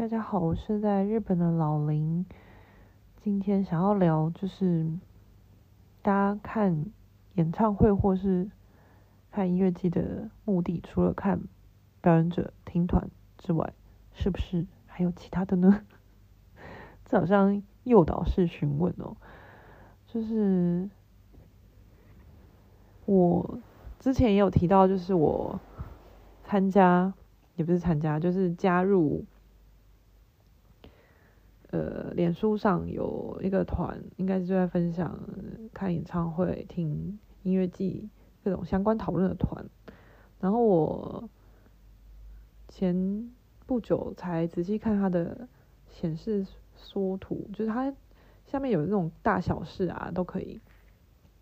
大家好，我是在日本的老林。今天想要聊，就是大家看演唱会或是看音乐季的目的，除了看表演者、听团之外，是不是还有其他的呢？这好像诱导式询问哦。就是我之前也有提到，就是我参加，也不是参加，就是加入。呃，脸书上有一个团，应该是就在分享看演唱会、听音乐季各种相关讨论的团。然后我前不久才仔细看它的显示缩图，就是它下面有那种大小事啊，都可以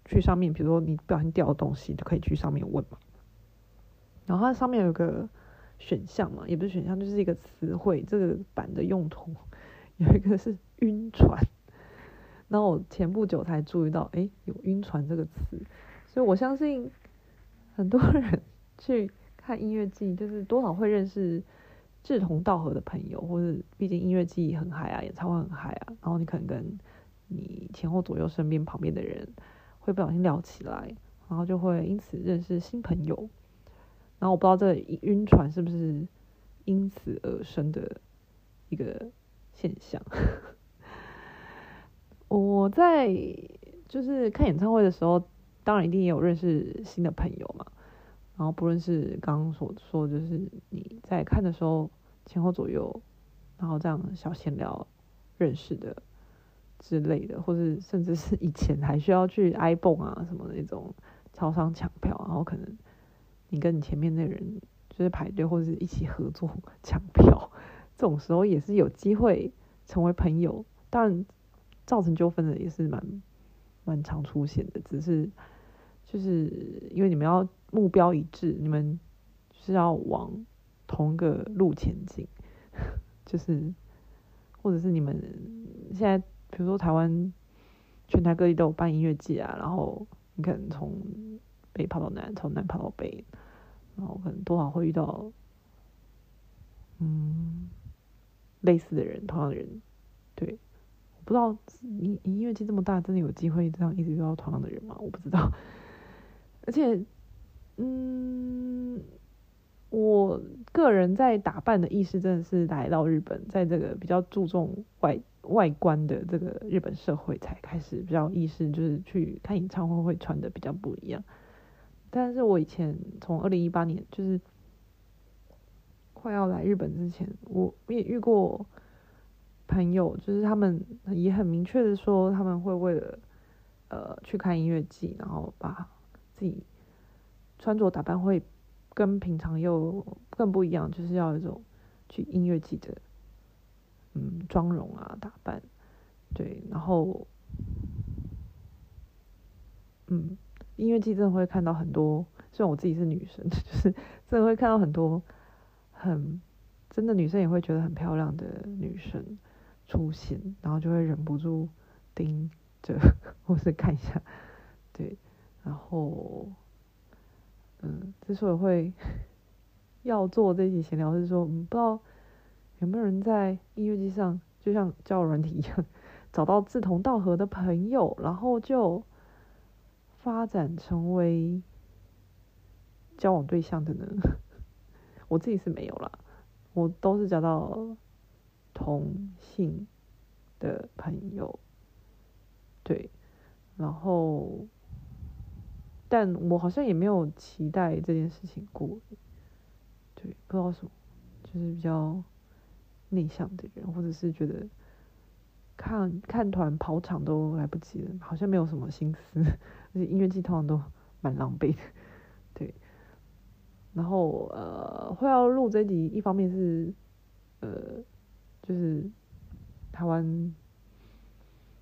去上面，比如说你不小心掉的东西，就可以去上面问嘛。然后它上面有个选项嘛，也不是选项，就是一个词汇，这个版的用途。有一个是晕船，然后我前不久才注意到，哎，有晕船这个词，所以我相信很多人去看音乐祭，就是多少会认识志同道合的朋友，或者毕竟音乐祭很嗨啊，演唱会很嗨啊，然后你可能跟你前后左右身边旁边的人会不小心聊起来，然后就会因此认识新朋友，然后我不知道这晕船是不是因此而生的一个。现象，我在就是看演唱会的时候，当然一定也有认识新的朋友嘛。然后不论是刚刚所说，就是你在看的时候前后左右，然后这样小闲聊认识的之类的，或者甚至是以前还需要去 ibon 啊什么的那种超商抢票，然后可能你跟你前面那人就是排队或者是一起合作抢票。这种时候也是有机会成为朋友，但造成纠纷的也是蛮蛮常出现的。只是就是因为你们要目标一致，你们是要往同一个路前进，就是或者是你们现在比如说台湾全台各地都有办音乐季啊，然后你可能从北跑到南，从南跑到北，然后可能多少会遇到，嗯。类似的人，同样的人，对，我不知道音音乐界这么大，真的有机会这样一直遇到同样的人吗？我不知道。而且，嗯，我个人在打扮的意识真的是来到日本，在这个比较注重外外观的这个日本社会，才开始比较意识，就是去看演唱会会穿的比较不一样。但是我以前从二零一八年就是。快要来日本之前，我也遇过朋友，就是他们也很明确的说，他们会为了呃去看音乐季，然后把自己穿着打扮会跟平常又更不一样，就是要一种去音乐季的嗯妆容啊打扮，对，然后嗯音乐季真的会看到很多，虽然我自己是女生，就是真的会看到很多。很真的女生也会觉得很漂亮的女生出现，然后就会忍不住盯着或是看一下，对，然后嗯，之所以会 要做这一集闲聊，是说，嗯，不知道有没有人在音乐祭上，就像交友软体一样，找到志同道合的朋友，然后就发展成为交往对象的呢？我自己是没有啦，我都是交到同性的朋友，对，然后，但我好像也没有期待这件事情过，对，不知道什么，就是比较内向的人，或者是觉得看看团跑场都来不及了，好像没有什么心思，而且音乐剧通常都蛮狼狈的，对。然后呃，会要录这集，一方面是呃，就是台湾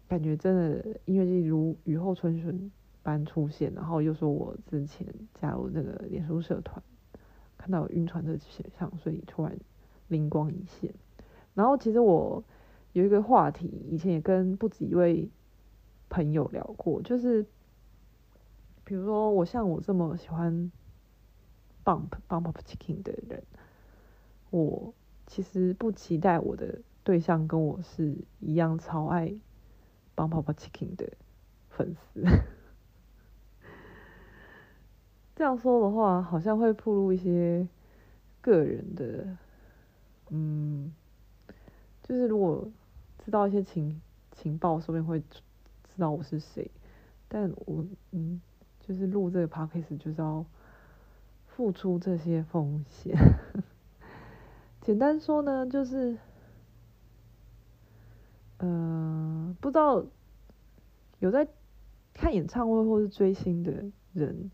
感觉真的音乐祭如雨后春笋般出现，然后又说我之前加入那个脸书社团，看到晕船的现象，所以突然灵光一现。然后其实我有一个话题，以前也跟不止一位朋友聊过，就是比如说我像我这么喜欢。Bump Bump Chicken 的人，我其实不期待我的对象跟我是一样超爱帮泡泡 Chicken 的粉丝。这样说的话，好像会暴露一些个人的，嗯，就是如果知道一些情情报，说不定会知道我是谁。但我嗯，就是录这个 podcast 就是要付出这些风险。简单说呢，就是，呃，不知道有在看演唱会或是追星的人。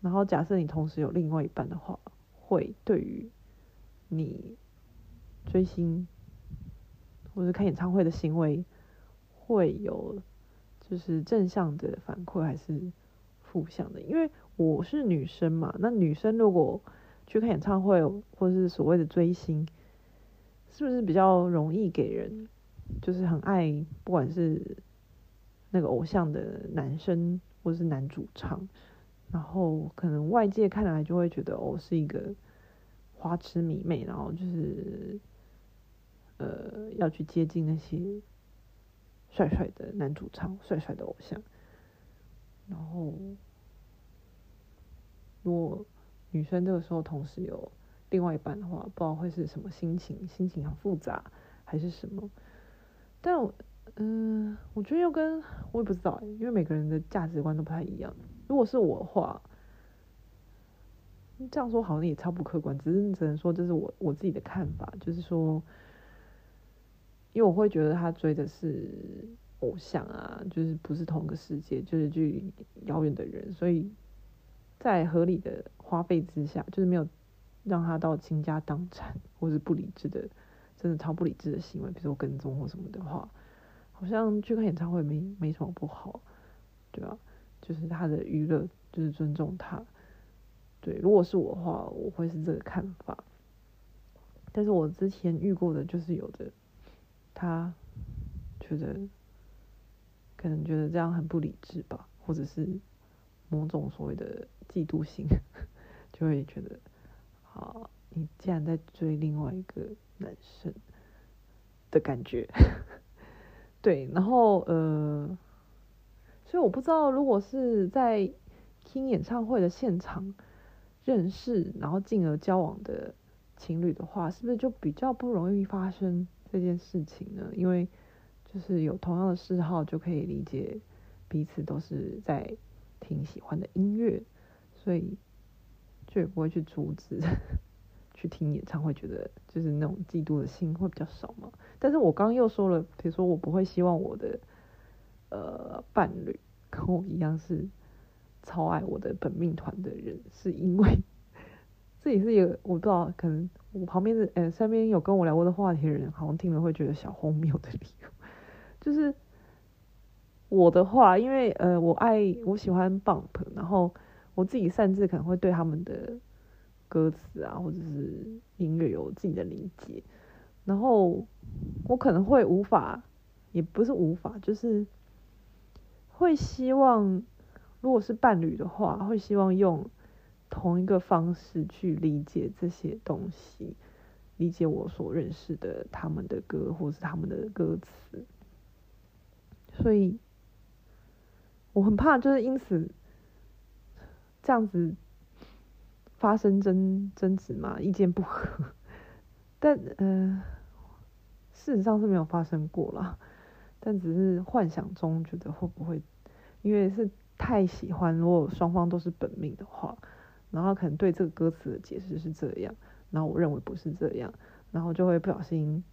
然后，假设你同时有另外一半的话，会对于你追星或者看演唱会的行为，会有就是正向的反馈还是负向的？因为我是女生嘛，那女生如果去看演唱会或是所谓的追星，是不是比较容易给人就是很爱，不管是那个偶像的男生或是男主唱？然后可能外界看来就会觉得哦，是一个花痴迷妹，然后就是呃要去接近那些帅帅的男主唱、帅帅的偶像。然后如果女生这个时候同时有另外一半的话，不知道会是什么心情，心情很复杂还是什么？但嗯、我觉得又跟我也不知道，因为每个人的价值观都不太一样。如果是我的话，这样说好像也超不客观，只是只能说这是我我自己的看法，就是说，因为我会觉得他追的是偶像啊，就是不是同个世界，就是距离遥远的人，所以在合理的花费之下，就是没有让他到倾家荡产或是不理智的，真的超不理智的行为，比如说跟踪或什么的话，好像去看演唱会没没什么不好，对吧？就是他的娱乐，就是尊重他。对，如果是我的话，我会是这个看法。但是我之前遇过的，就是有的他觉得可能觉得这样很不理智吧，或者是某种所谓的嫉妒心，就会觉得啊，你竟然在追另外一个男生的感觉。对，然后呃。所以我不知道，如果是在听演唱会的现场认识，然后进而交往的情侣的话，是不是就比较不容易发生这件事情呢？因为就是有同样的嗜好，就可以理解彼此都是在听喜欢的音乐，所以就也不会去阻止 去听演唱会，觉得就是那种嫉妒的心会比较少嘛。但是我刚刚又说了，比如说我不会希望我的。呃，伴侣跟我一样是超爱我的本命团的人，是因为这也是一个我不知道，可能我旁边的呃身边有跟我聊过的话题的人，好像听了会觉得小荒谬的理由，就是我的话，因为呃我爱我喜欢 Bump，然后我自己擅自可能会对他们的歌词啊或者是音乐有自己的理解，然后我可能会无法，也不是无法，就是。会希望，如果是伴侣的话，会希望用同一个方式去理解这些东西，理解我所认识的他们的歌，或是他们的歌词。所以，我很怕就是因此这样子发生争争执嘛，意见不合。但呃，事实上是没有发生过啦。但只是幻想中觉得会不会，因为是太喜欢，如果双方都是本命的话，然后可能对这个歌词的解释是这样，然后我认为不是这样，然后就会不小心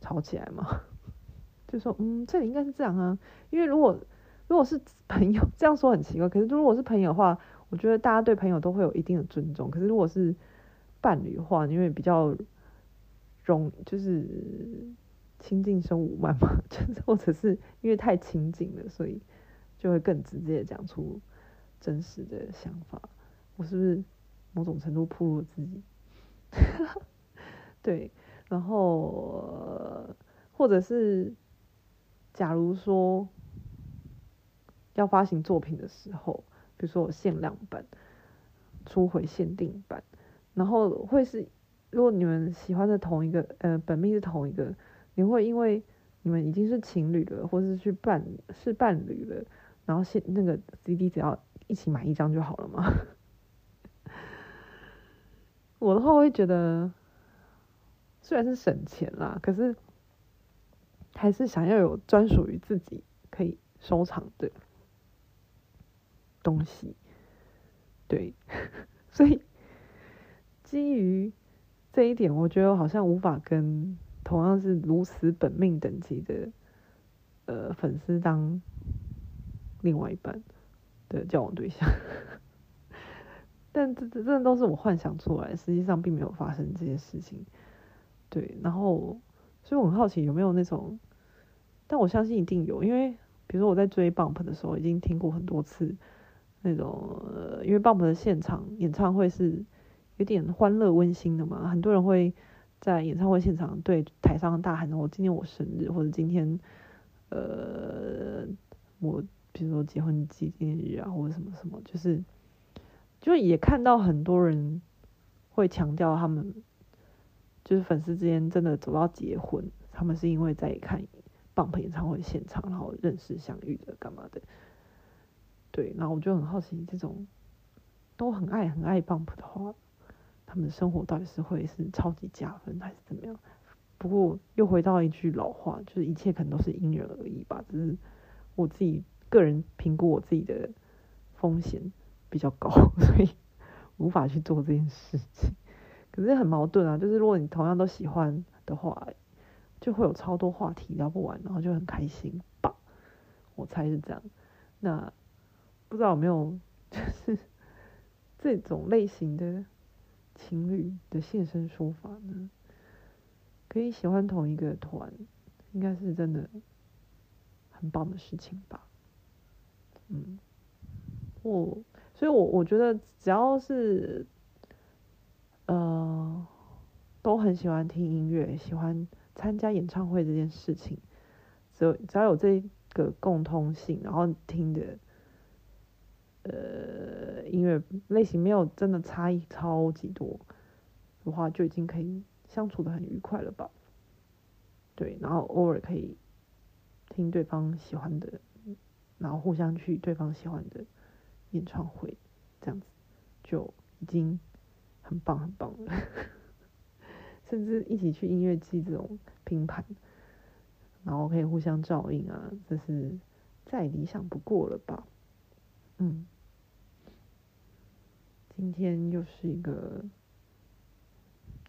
吵起来嘛。就说嗯，这里应该是这样啊，因为如果如果是 朋友，这样说很奇怪，可是如果是朋友的话，我觉得大家对朋友都会有一定的尊重。可是如果是伴侣的话，因为比较容就是。亲近生无慢嘛，就是或者是因为太亲近了，所以就会更直接讲出真实的想法。我是不是某种程度暴露自己？对，然后或者是假如说要发行作品的时候，比如说我限量版、初回限定版，然后会是如果你们喜欢的同一个，呃，本命是同一个，你会因为你们已经是情侣了，或是去伴是伴侣了，然后现那个 CD 只要一起买一张就好了吗？我的话我会觉得，虽然是省钱啦，可是还是想要有专属于自己可以收藏的东西。对，所以基于。这一点，我觉得我好像无法跟同样是如此本命等级的呃粉丝当另外一半的交往对象，但这这这都是我幻想出来，实际上并没有发生这些事情。对，然后所以我很好奇有没有那种，但我相信一定有，因为比如说我在追 BUMP 的时候，已经听过很多次那种，呃，因为棒棒的现场演唱会是。有点欢乐温馨的嘛，很多人会在演唱会现场对台上大喊：“我今天我生日，或者今天呃我比如说结婚纪念日啊，或者什么什么，就是就也看到很多人会强调他们就是粉丝之间真的走到结婚，他们是因为在看棒棒演唱会现场，然后认识相遇的干嘛的。对，然后我就很好奇，这种都很爱很爱 BUMP 的话。他们的生活到底是会是超级加分还是怎么样？不过又回到一句老话，就是一切可能都是因人而异吧。只是我自己个人评估我自己的风险比较高，所以无法去做这件事情。可是很矛盾啊，就是如果你同样都喜欢的话，就会有超多话题聊不完，然后就很开心吧。我猜是这样。那不知道有没有就是这种类型的？情侣的现身说法呢？可以喜欢同一个团，应该是真的很棒的事情吧。嗯，我所以我，我觉得只要是呃都很喜欢听音乐，喜欢参加演唱会这件事情，只有只要有这个共通性，然后听的。呃，音乐类型没有真的差异超级多的话，就已经可以相处得很愉快了吧？对，然后偶尔可以听对方喜欢的，然后互相去对方喜欢的演唱会，这样子就已经很棒很棒了。甚至一起去音乐祭这种拼盘，然后可以互相照应啊，这是再理想不过了吧？嗯。今天又是一个，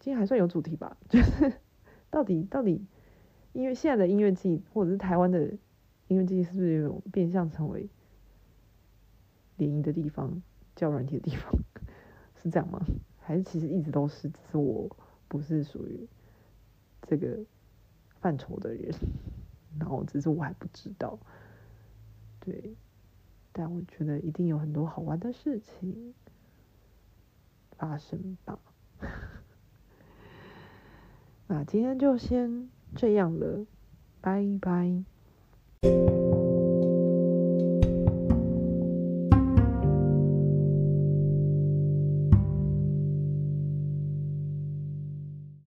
今天还算有主题吧，就是到底到底，因为现在的音乐季或者是台湾的音乐季，是不是有变相成为联谊的地方、交软体的地方，是这样吗？还是其实一直都是，只是我不是属于这个范畴的人，然后只是我还不知道，对，但我觉得一定有很多好玩的事情。发生吧，那今天就先这样了，拜拜。